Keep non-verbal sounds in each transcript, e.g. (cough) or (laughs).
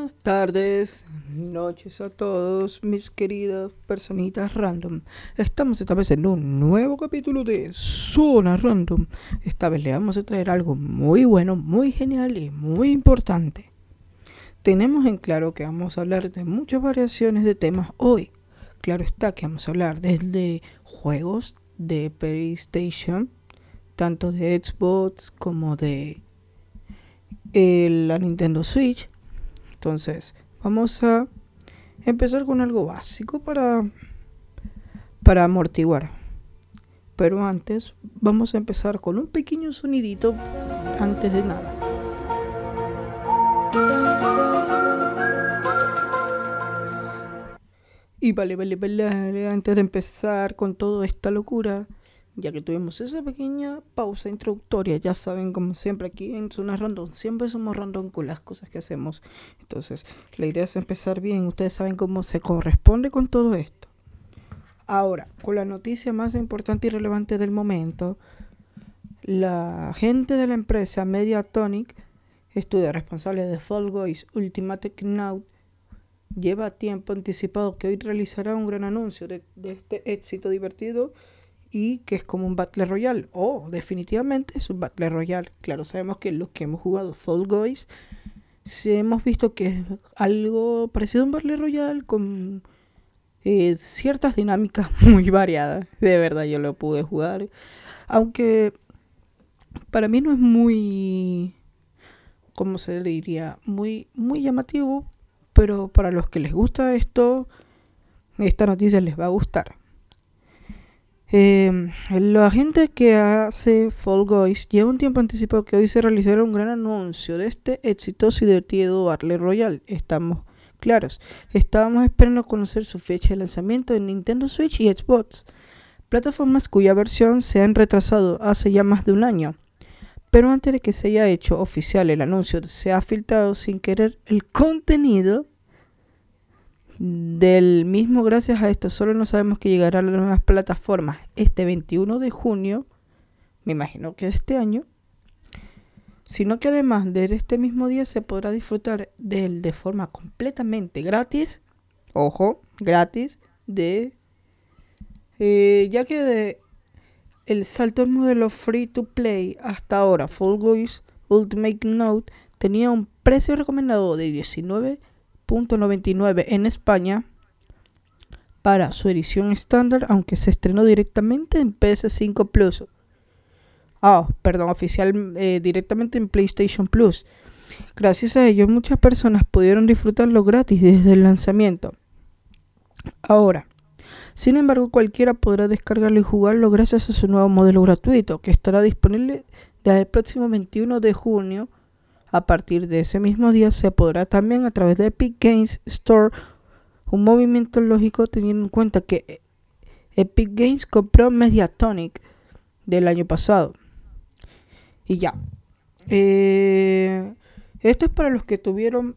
Buenas tardes, noches a todos mis queridas personitas random. Estamos esta vez en un nuevo capítulo de Zona Random. Esta vez le vamos a traer algo muy bueno, muy genial y muy importante. Tenemos en claro que vamos a hablar de muchas variaciones de temas hoy. Claro está que vamos a hablar desde juegos de PlayStation, tanto de Xbox como de eh, la Nintendo Switch entonces, vamos a empezar con algo básico para, para amortiguar. Pero antes, vamos a empezar con un pequeño sonidito antes de nada. Y vale, vale, vale, antes de empezar con toda esta locura, ya que tuvimos esa pequeña pausa introductoria, ya saben, como siempre aquí en Zona Random, siempre somos random con las cosas que hacemos. Entonces, la idea es empezar bien, ustedes saben cómo se corresponde con todo esto. Ahora, con la noticia más importante y relevante del momento, la gente de la empresa Mediatonic, estudio responsable de Fall Guys Ultimate Knockout, lleva tiempo anticipado que hoy realizará un gran anuncio de este éxito divertido y que es como un Battle Royale. O definitivamente es un Battle Royale. Claro, sabemos que los que hemos jugado Fall Guys, hemos visto que es algo parecido a un Battle Royale con eh, ciertas dinámicas (laughs) muy variadas. De verdad, yo lo pude jugar. Aunque para mí no es muy, ¿cómo se diría? Muy, muy llamativo. Pero para los que les gusta esto, esta noticia les va a gustar. Eh, la gente que hace Fall Guys lleva un tiempo anticipado que hoy se realizará un gran anuncio de este exitoso y divertido Battle Royale. Estamos claros. Estábamos esperando conocer su fecha de lanzamiento en Nintendo Switch y Xbox, plataformas cuya versión se han retrasado hace ya más de un año. Pero antes de que se haya hecho oficial el anuncio, se ha filtrado sin querer el contenido del mismo, gracias a esto, solo no sabemos que llegará a las nuevas plataformas. Este 21 de junio, me imagino que este año, sino que además de este mismo día se podrá disfrutar de él de forma completamente gratis, ojo, gratis, de eh, ya que de el salto al modelo free to play hasta ahora, Full Guys Ultimate Note tenía un precio recomendado de 19 en España para su edición estándar, aunque se estrenó directamente en PS5 Plus. Ah, perdón, oficial eh, directamente en PlayStation Plus. Gracias a ello, muchas personas pudieron disfrutarlo gratis desde el lanzamiento. Ahora, sin embargo, cualquiera podrá descargarlo y jugarlo gracias a su nuevo modelo gratuito, que estará disponible desde el próximo 21 de junio a partir de ese mismo día se podrá también a través de Epic Games Store, un movimiento lógico teniendo en cuenta que Epic Games compró Mediatonic del año pasado. Y ya. Eh, esto es para los que tuvieron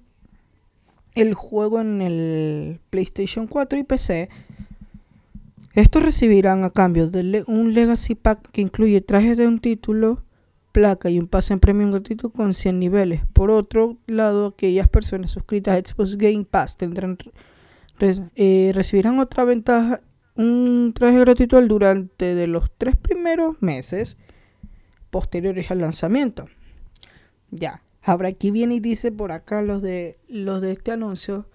el juego en el PlayStation 4 y PC. Estos recibirán a cambio de un Legacy Pack que incluye trajes de un título placa y un pase en premium gratuito con 100 niveles. Por otro lado, aquellas personas suscritas a Xbox Game Pass tendrán eh, recibirán otra ventaja, un traje gratuito durante de los tres primeros meses posteriores al lanzamiento. Ya, ahora aquí viene y dice por acá los de los de este anuncio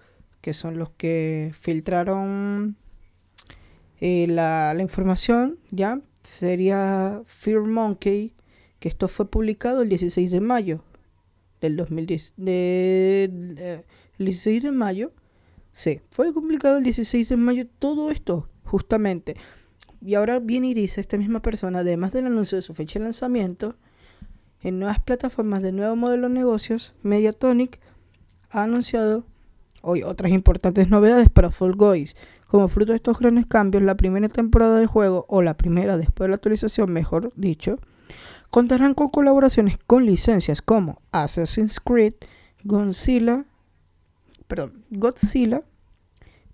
que son los que filtraron eh, la, la información, ya sería Fear Monkey que esto fue publicado el 16 de mayo del 2010. De, el 16 de mayo, sí, fue publicado el 16 de mayo todo esto, justamente. Y ahora viene y dice esta misma persona, además del anuncio de su fecha de lanzamiento, en nuevas plataformas de nuevo modelo de negocios, Mediatonic ha anunciado hoy otras importantes novedades para Fall Guys. Como fruto de estos grandes cambios, la primera temporada del juego, o la primera después de la actualización, mejor dicho, Contarán con colaboraciones con licencias como Assassin's Creed, Godzilla, perdón, Godzilla,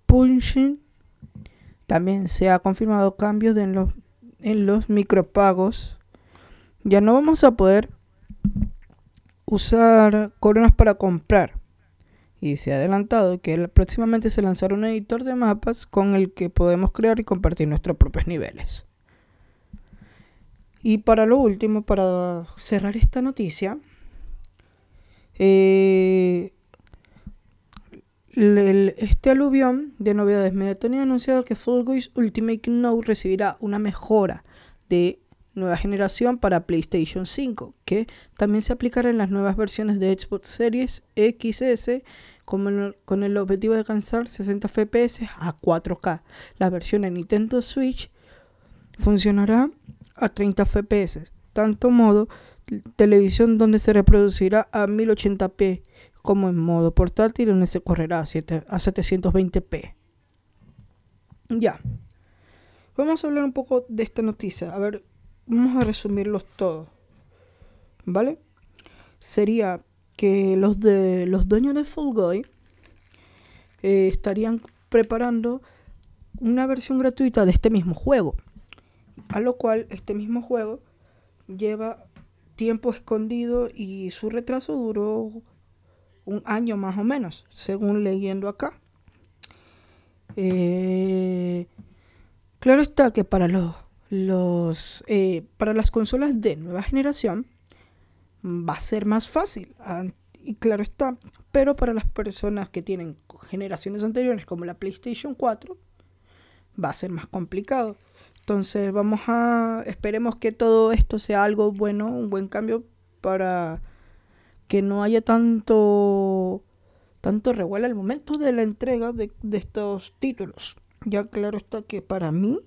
Punching. También se ha confirmado cambios en los, en los micropagos. Ya no vamos a poder usar coronas para comprar. y se ha adelantado que próximamente se lanzará un editor de mapas con el que podemos crear y compartir nuestros propios niveles. Y para lo último, para cerrar esta noticia, eh, este aluvión de novedades Mediatonic ha anunciado que Fall Guys Ultimate Note recibirá una mejora de nueva generación para PlayStation 5, que también se aplicará en las nuevas versiones de Xbox Series XS con el objetivo de alcanzar 60 FPS a 4K. La versión en Nintendo Switch funcionará a 30 FPS, tanto modo televisión donde se reproducirá a 1080p como en modo portátil donde se correrá a, a 720p. Ya. Vamos a hablar un poco de esta noticia. A ver, vamos a resumirlos todos. ¿Vale? Sería que los de los dueños de Fall Guy eh, estarían preparando una versión gratuita de este mismo juego. A lo cual este mismo juego lleva tiempo escondido y su retraso duró un año más o menos, según leyendo acá. Eh, claro está que para los, los eh, para las consolas de nueva generación va a ser más fácil. Y claro está, pero para las personas que tienen generaciones anteriores como la PlayStation 4 va a ser más complicado. Entonces vamos a esperemos que todo esto sea algo bueno, un buen cambio para que no haya tanto tanto revuelo al momento de la entrega de, estos títulos. Ya claro está que para mí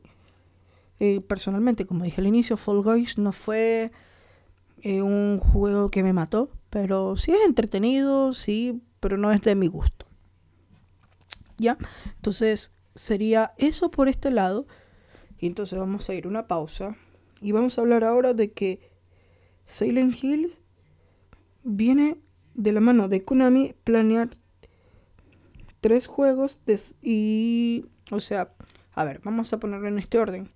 eh, personalmente, como dije al inicio, Fall Guys no fue eh, un juego que me mató, pero sí es entretenido, sí, pero no es de mi gusto. ¿Ya? Entonces sería eso por este lado. Y entonces vamos a ir una pausa. Y vamos a hablar ahora de que Silent Hills viene de la mano de Konami planear tres juegos y... O sea, a ver, vamos a ponerlo en este orden.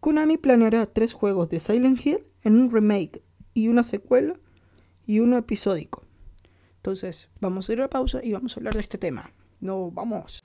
Konami planeará tres juegos de Silent Hill en un remake y una secuela y uno episódico. Entonces, vamos a ir a pausa y vamos a hablar de este tema. No, vamos.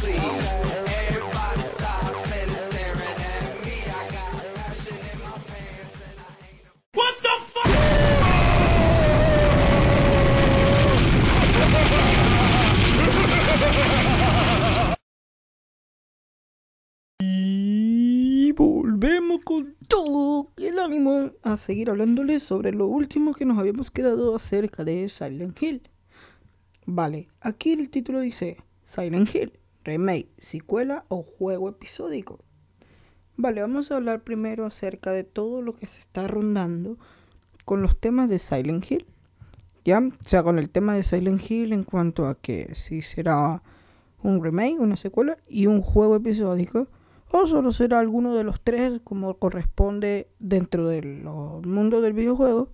see. volvemos con todo el ánimo a seguir hablándoles sobre lo último que nos habíamos quedado acerca de Silent Hill. Vale, aquí el título dice Silent Hill, remake, secuela o juego episódico. Vale, vamos a hablar primero acerca de todo lo que se está rondando con los temas de Silent Hill. Ya, o sea, con el tema de Silent Hill en cuanto a que si será un remake, una secuela y un juego episódico o solo será alguno de los tres como corresponde dentro del mundo del videojuego.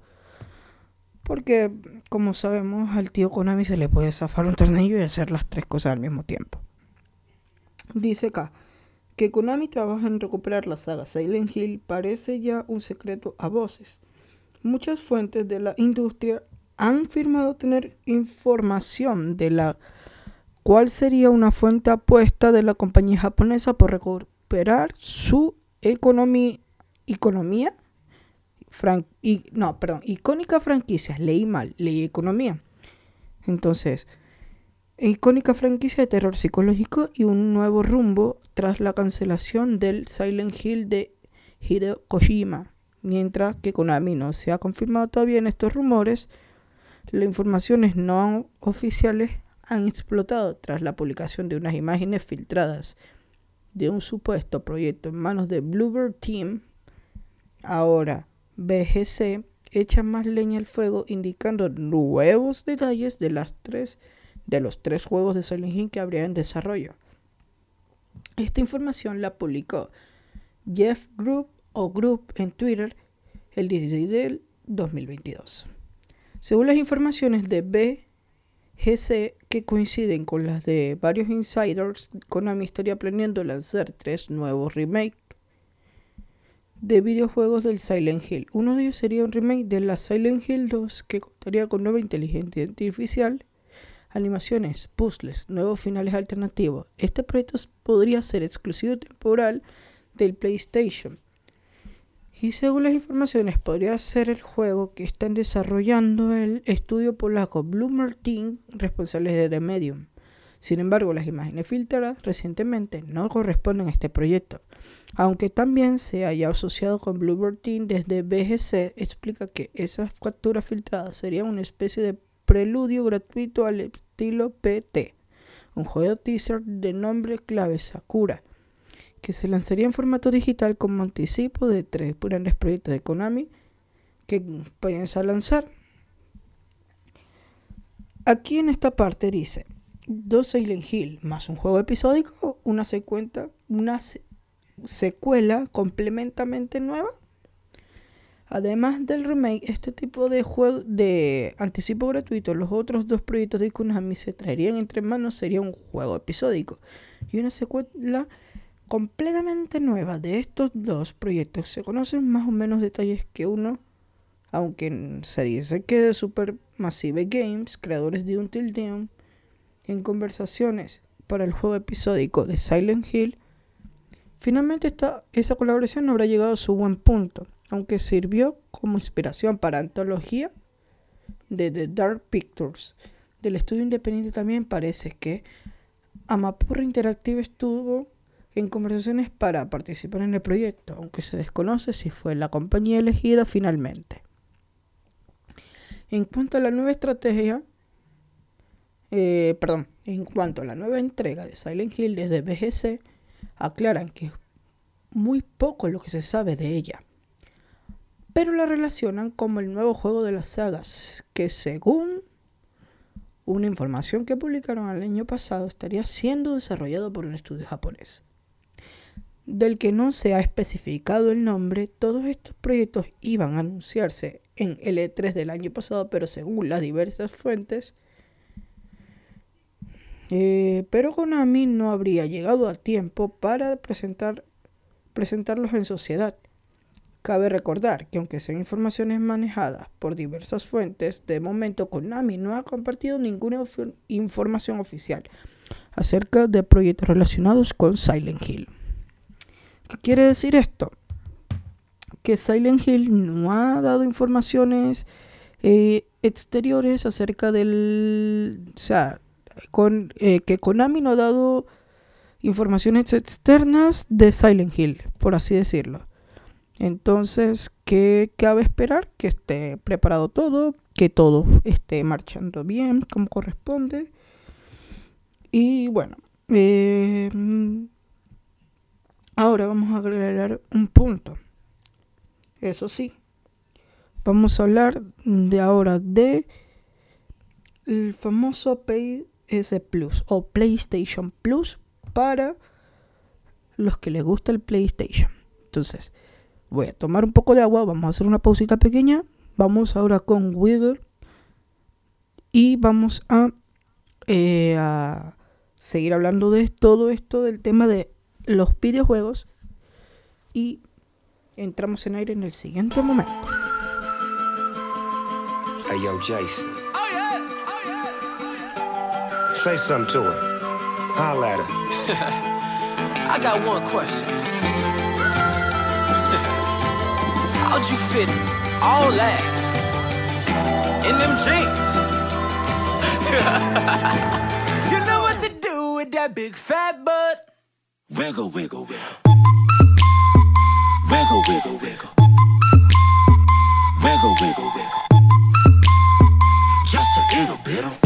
Porque, como sabemos, al tío Konami se le puede zafar un tornillo y hacer las tres cosas al mismo tiempo. Dice acá que Konami trabaja en recuperar la saga Silent Hill parece ya un secreto a voces. Muchas fuentes de la industria han firmado tener información de la cual sería una fuente apuesta de la compañía japonesa por recuperar su economía, economía y, no, perdón, icónica franquicia, leí mal, leí economía. Entonces, icónica franquicia de terror psicológico y un nuevo rumbo tras la cancelación del Silent Hill de Hideo Kojima. Mientras que Konami no se ha confirmado todavía en estos rumores, las informaciones no oficiales han explotado tras la publicación de unas imágenes filtradas de un supuesto proyecto en manos de Bluebird Team. Ahora, BGC echa más leña al fuego indicando nuevos detalles de las tres de los tres juegos de Silent Hill que habría en desarrollo. Esta información la publicó Jeff Group o Group en Twitter el 16 del 2022. Según las informaciones de BGC que coinciden con las de varios insiders, Konami estaría planeando lanzar tres nuevos remakes de videojuegos del Silent Hill. Uno de ellos sería un remake de la Silent Hill 2 que contaría con nueva inteligencia artificial, animaciones, puzzles, nuevos finales alternativos. Este proyecto podría ser exclusivo temporal del PlayStation. Y según las informaciones, podría ser el juego que están desarrollando el estudio polaco Bloomer Team, responsables de The Medium. Sin embargo, las imágenes filtradas recientemente no corresponden a este proyecto. Aunque también se haya asociado con Bluebird Team desde BGC, explica que esas capturas filtradas serían una especie de preludio gratuito al estilo PT, un juego teaser de nombre clave Sakura, que se lanzaría en formato digital como anticipo de tres grandes proyectos de Konami que piensa lanzar. Aquí en esta parte dice, dos Silent Hill más un juego episódico, una secuencia, una secuela complementamente nueva. Además del remake, este tipo de juego de anticipo gratuito, los otros dos proyectos de Konami se traerían entre manos sería un juego episódico y una secuela completamente nueva de estos dos proyectos. Se conocen más o menos detalles que uno, aunque se dice que de Supermassive Games, creadores de Until Dawn, en conversaciones para el juego episódico de Silent Hill, finalmente esta, esa colaboración no habrá llegado a su buen punto, aunque sirvió como inspiración para antología de The Dark Pictures. Del estudio independiente también parece que Amapurra Interactive estuvo en conversaciones para participar en el proyecto, aunque se desconoce si fue la compañía elegida finalmente. En cuanto a la nueva estrategia, eh, perdón, en cuanto a la nueva entrega de Silent Hill desde BGC, aclaran que es muy poco lo que se sabe de ella, pero la relacionan como el nuevo juego de las sagas, que según una información que publicaron el año pasado estaría siendo desarrollado por un estudio japonés. Del que no se ha especificado el nombre, todos estos proyectos iban a anunciarse en el E3 del año pasado, pero según las diversas fuentes, eh, pero Konami no habría llegado a tiempo para presentar, presentarlos en sociedad. Cabe recordar que aunque sean informaciones manejadas por diversas fuentes, de momento Konami no ha compartido ninguna información oficial acerca de proyectos relacionados con Silent Hill. ¿Qué quiere decir esto? Que Silent Hill no ha dado informaciones eh, exteriores acerca del... O sea, con, eh, que Konami no ha dado informaciones externas de Silent Hill, por así decirlo. Entonces, ¿qué cabe esperar? Que esté preparado todo, que todo esté marchando bien como corresponde. Y bueno, eh, ahora vamos a agregar un punto. Eso sí, vamos a hablar de ahora de el famoso Pay ese Plus o PlayStation Plus para los que les gusta el PlayStation. Entonces, voy a tomar un poco de agua, vamos a hacer una pausita pequeña. Vamos ahora con Wither y vamos a, eh, a seguir hablando de todo esto del tema de los videojuegos y entramos en aire en el siguiente momento. Hey, yo, Jason. Say something to her. Holla at her. (laughs) I got one question. (laughs) How'd you fit all that in them jeans? (laughs) you know what to do with that big fat butt. Wiggle, wiggle, wiggle. Wiggle, wiggle, wiggle. Wiggle, wiggle, wiggle. Just a little bit.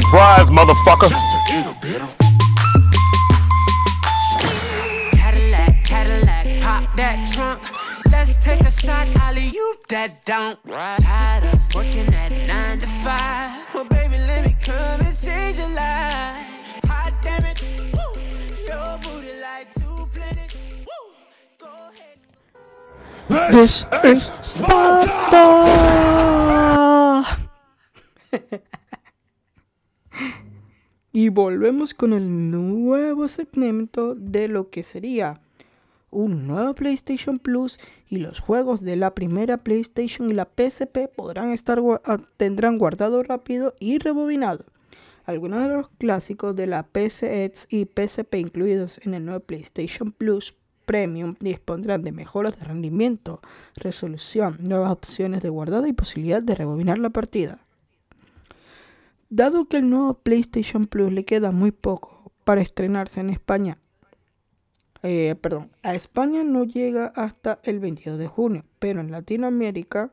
Surprise, motherfucker. Just a little bit. Cadillac, Cadillac, pop that trunk. Let's take a shot, Ollie, you that don't. Tired of working at nine to five. Well, baby, let me come and change your life. Hot damn it, woo. Your booty like two planets. Woo. Go ahead. This is Sparta. (laughs) y volvemos con el nuevo segmento de lo que sería un nuevo PlayStation Plus y los juegos de la primera PlayStation y la PSP podrán estar ah, tendrán guardado rápido y rebobinado. Algunos de los clásicos de la PSX y PSP incluidos en el nuevo PlayStation Plus Premium dispondrán de mejoras de rendimiento, resolución, nuevas opciones de guardado y posibilidad de rebobinar la partida. Dado que el nuevo PlayStation Plus le queda muy poco para estrenarse en España, eh, perdón, a España no llega hasta el 22 de junio, pero en Latinoamérica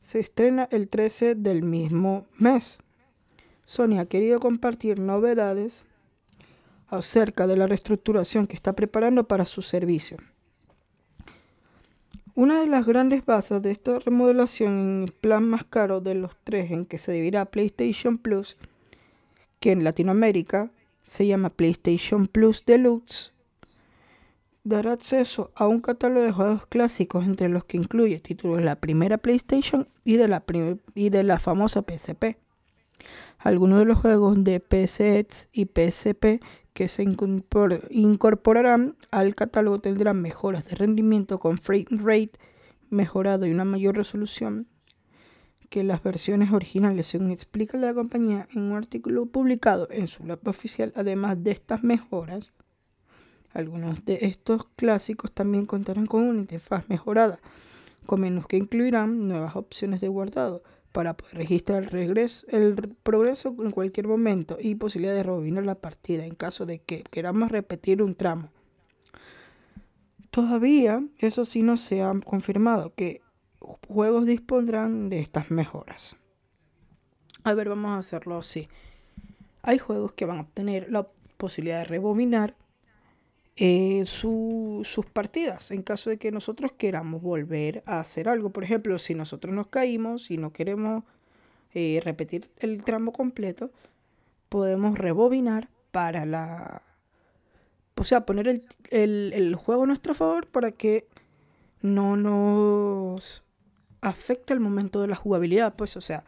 se estrena el 13 del mismo mes. Sony ha querido compartir novedades acerca de la reestructuración que está preparando para su servicio. Una de las grandes bases de esta remodelación en el plan más caro de los tres en que se dividirá PlayStation Plus, que en Latinoamérica se llama PlayStation Plus Deluxe, dará acceso a un catálogo de juegos clásicos entre los que incluye títulos de la primera PlayStation y de la, famosa PSP. Algunos de los juegos de PSX y PSP que se incorpor- incorporarán al catálogo tendrán mejoras de rendimiento con frame rate mejorado y una mayor resolución que las versiones originales, según explica la compañía en un artículo publicado en su web oficial. Además de estas mejoras, algunos de estos clásicos también contarán con una interfaz mejorada, con menús que incluirán nuevas opciones de guardado para poder registrar el, regreso, el progreso en cualquier momento y posibilidad de rebobinar la partida en caso de que queramos repetir un tramo. Todavía, eso sí no se ha confirmado que juegos dispondrán de estas mejoras. A ver, vamos a hacerlo así. Hay juegos que van a obtener la posibilidad de rebobinar su- sus partidas en caso de que nosotros queramos volver a hacer algo. Por ejemplo, si nosotros nos caímos y no queremos eh, repetir el tramo completo, podemos rebobinar para la... O sea, poner el, el- el juego a nuestro favor para que no nos afecte el momento de la jugabilidad. Pues, o sea,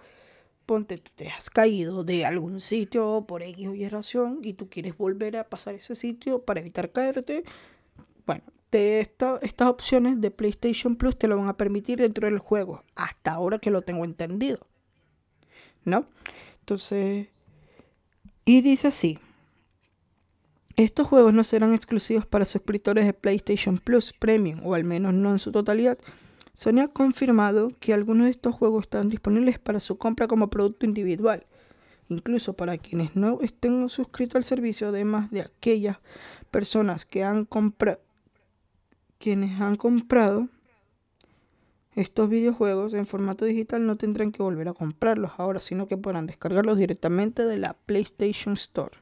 tú te has caído de algún sitio por X o Y razón y tú quieres volver a pasar ese sitio para evitar caerte. Bueno, te, esta- estas opciones de PlayStation Plus te lo van a permitir dentro del juego. Hasta ahora que lo tengo entendido. ¿No? Entonces, y dice así. Estos juegos no serán exclusivos para suscriptores de PlayStation Plus Premium, o al menos no en su totalidad. Sony ha confirmado que algunos de estos juegos están disponibles para su compra como producto individual, incluso para quienes no estén suscritos al servicio, además de aquellas personas que han comprado quienes han comprado estos videojuegos en formato digital no tendrán que volver a comprarlos ahora, sino que podrán descargarlos directamente de la PlayStation Store.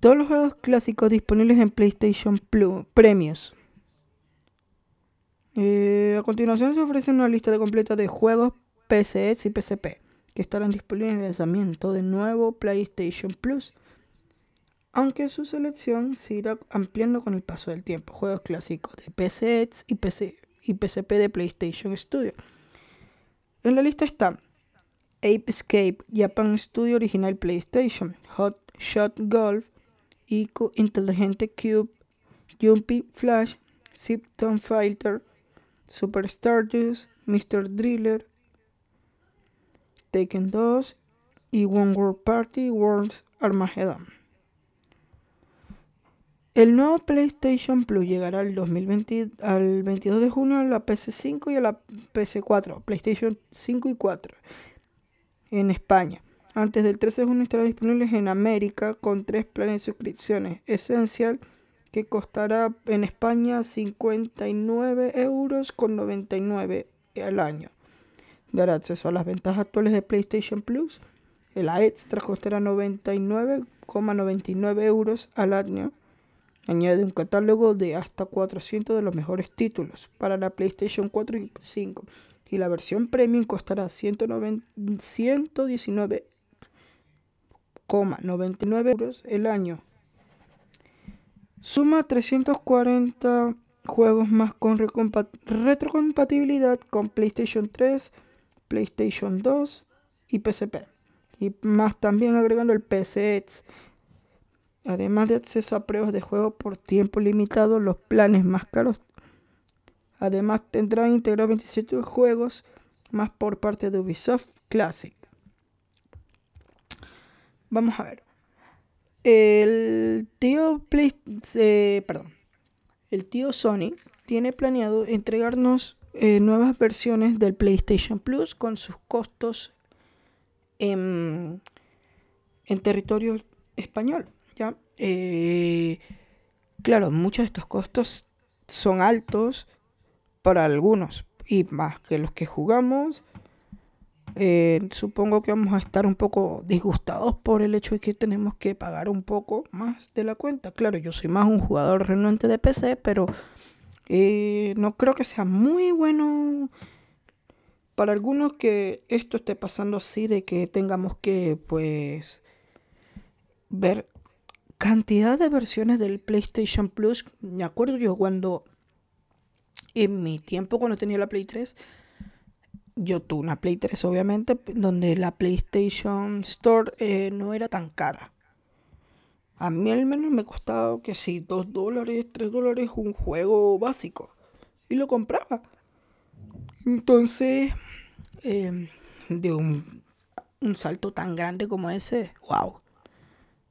Todos los juegos clásicos disponibles en PlayStation Plus Premios. Eh, a continuación se ofrece una lista de completa de juegos PCS y PSP que estarán disponibles en el lanzamiento del nuevo PlayStation Plus. Aunque su selección se irá ampliando con el paso del tiempo. Juegos clásicos de PCX y, PC, y PSP de PlayStation Studio. En la lista están Ape Escape, Japan Studio Original PlayStation, Hot Shot Golf, Ico Inteligente Cube, Jumpy Flash, Zipton Fighter, Super Stardust, Mr. Driller, Taken 2 y One World Party Worlds Armageddon. El nuevo PlayStation Plus llegará al, 2020, al 22 de junio a la PS5 y a la PS4, PlayStation 5 y 4 en España. Antes del 13 de junio estará disponible en América con tres planes de suscripciones. Esencial que costará en España 59 euros con 99 al año. Dará acceso a las ventajas actuales de PlayStation Plus. El extra costará 99,99 euros al año Añade un catálogo de hasta 400 de los mejores títulos para la PlayStation 4 y 5 y la versión premium costará 119,99 euros el año. Suma 340 juegos más con retrocompatibilidad con PlayStation 3, PlayStation 2 y PSP. Y más también agregando el PSX Además de acceso a pruebas de juego por tiempo limitado, los planes más caros. Además tendrán integrados 27 juegos más por parte de Ubisoft Classic. Vamos a ver. El tío Play, eh, perdón. El tío Sony tiene planeado entregarnos eh, nuevas versiones del PlayStation Plus con sus costos en, territorio español. ¿ya? Eh, claro, muchos de estos costos son altos para algunos y más que los que jugamos. Eh, supongo que vamos a estar un poco disgustados por el hecho de que tenemos que pagar un poco más de la cuenta. Claro, yo soy más un jugador renuente de PC, pero eh, no creo que sea muy bueno para algunos que esto esté pasando así de que tengamos que pues ver cantidad de versiones del PlayStation Plus. Me acuerdo yo cuando, en mi tiempo, cuando tenía la Play 3, yo tuve una Play 3, obviamente, donde la PlayStation Store eh, no era tan cara. A mí al menos me costaba que si 2 dólares, 3 dólares un juego básico. Y lo compraba. Entonces, em, de un, un salto tan grande como ese, wow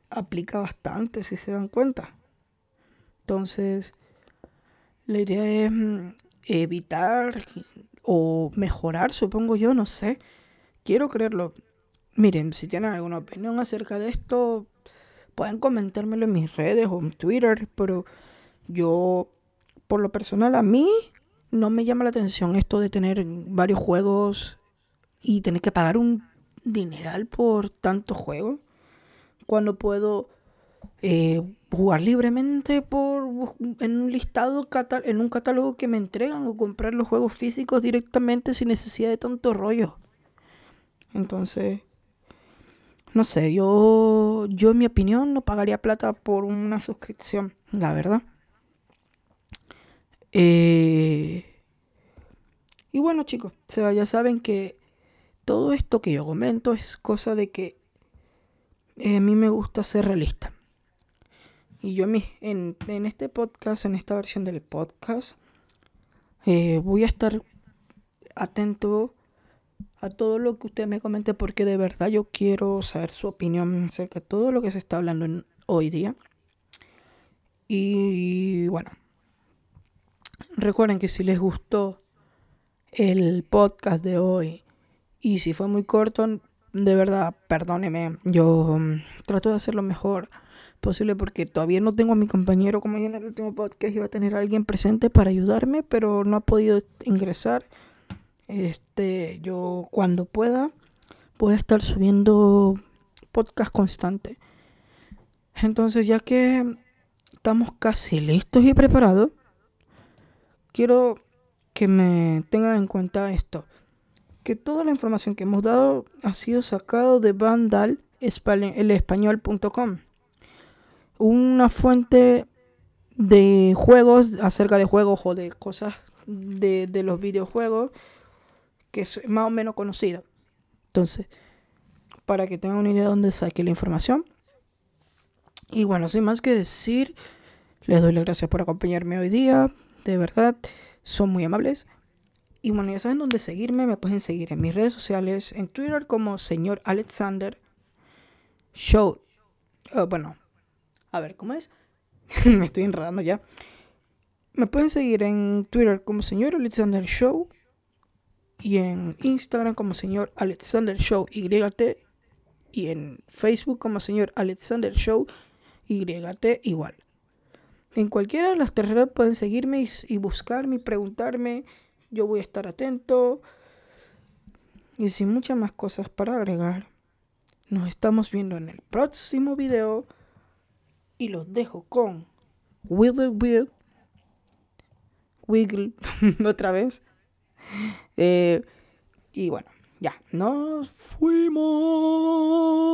aplica bastante, si se dan cuenta. Entonces, la idea es mm, evitar o mejorar, supongo yo, no sé. Quiero creerlo. Miren, si tienen alguna opinión acerca de esto, pueden comentármelo en mis redes o en Twitter, pero yo, por lo personal, a mí no me llama la atención esto de tener varios juegos y tener que pagar un dineral por tantos juegos cuando puedo eh, jugar libremente por en un listado en un catálogo que me entregan o comprar los juegos físicos directamente sin necesidad de tanto rollo. Entonces, no sé, yo yo en mi opinión no pagaría plata por una suscripción, la verdad. Eh, y bueno, chicos, o sea, ya saben que todo esto que yo comento es cosa de que eh, a mí me gusta ser realista. Y yo en, en este podcast, en esta versión del podcast, eh, voy a estar atento a todo lo que usted me comente porque de verdad yo quiero saber su opinión acerca de todo lo que se está hablando hoy día. Y bueno, recuerden que si les gustó el podcast de hoy y si fue muy corto, de verdad, perdóneme, yo mm, trato de hacer lo mejor posible porque todavía no tengo a mi compañero como en el último podcast iba a tener a alguien presente para ayudarme, pero no ha podido ingresar. Este, yo cuando pueda voy a estar subiendo podcast constante. Entonces, ya que estamos casi listos y preparados, quiero que me tengan en cuenta esto que toda la información que hemos dado ha sido sacado de Vandal una fuente de juegos acerca de juegos o de cosas de, de los videojuegos que es más o menos conocida. Entonces, para que tengan una idea de dónde saque la información. Y bueno, sin más que decir, les doy las gracias por acompañarme hoy día. De verdad, son muy amables. Y bueno, ya saben dónde seguirme. Me pueden seguir en mis redes sociales, en Twitter como señor Alexander Show. Oh, bueno, a ver, ¿cómo es? (laughs) Me estoy enredando ya. Me pueden seguir en Twitter como señor Alexander Show y en Instagram como señor Alexander Show YT y en Facebook como señor Alexander Show YT igual. En cualquiera de las tres pueden seguirme y buscarme y preguntarme. Yo voy a estar atento. Y sin muchas más cosas para agregar, nos estamos viendo en el próximo video. Y los dejo con Wiggle Wiggle. Wiggle. (laughs) Otra vez. Eh, y bueno, ya, nos fuimos.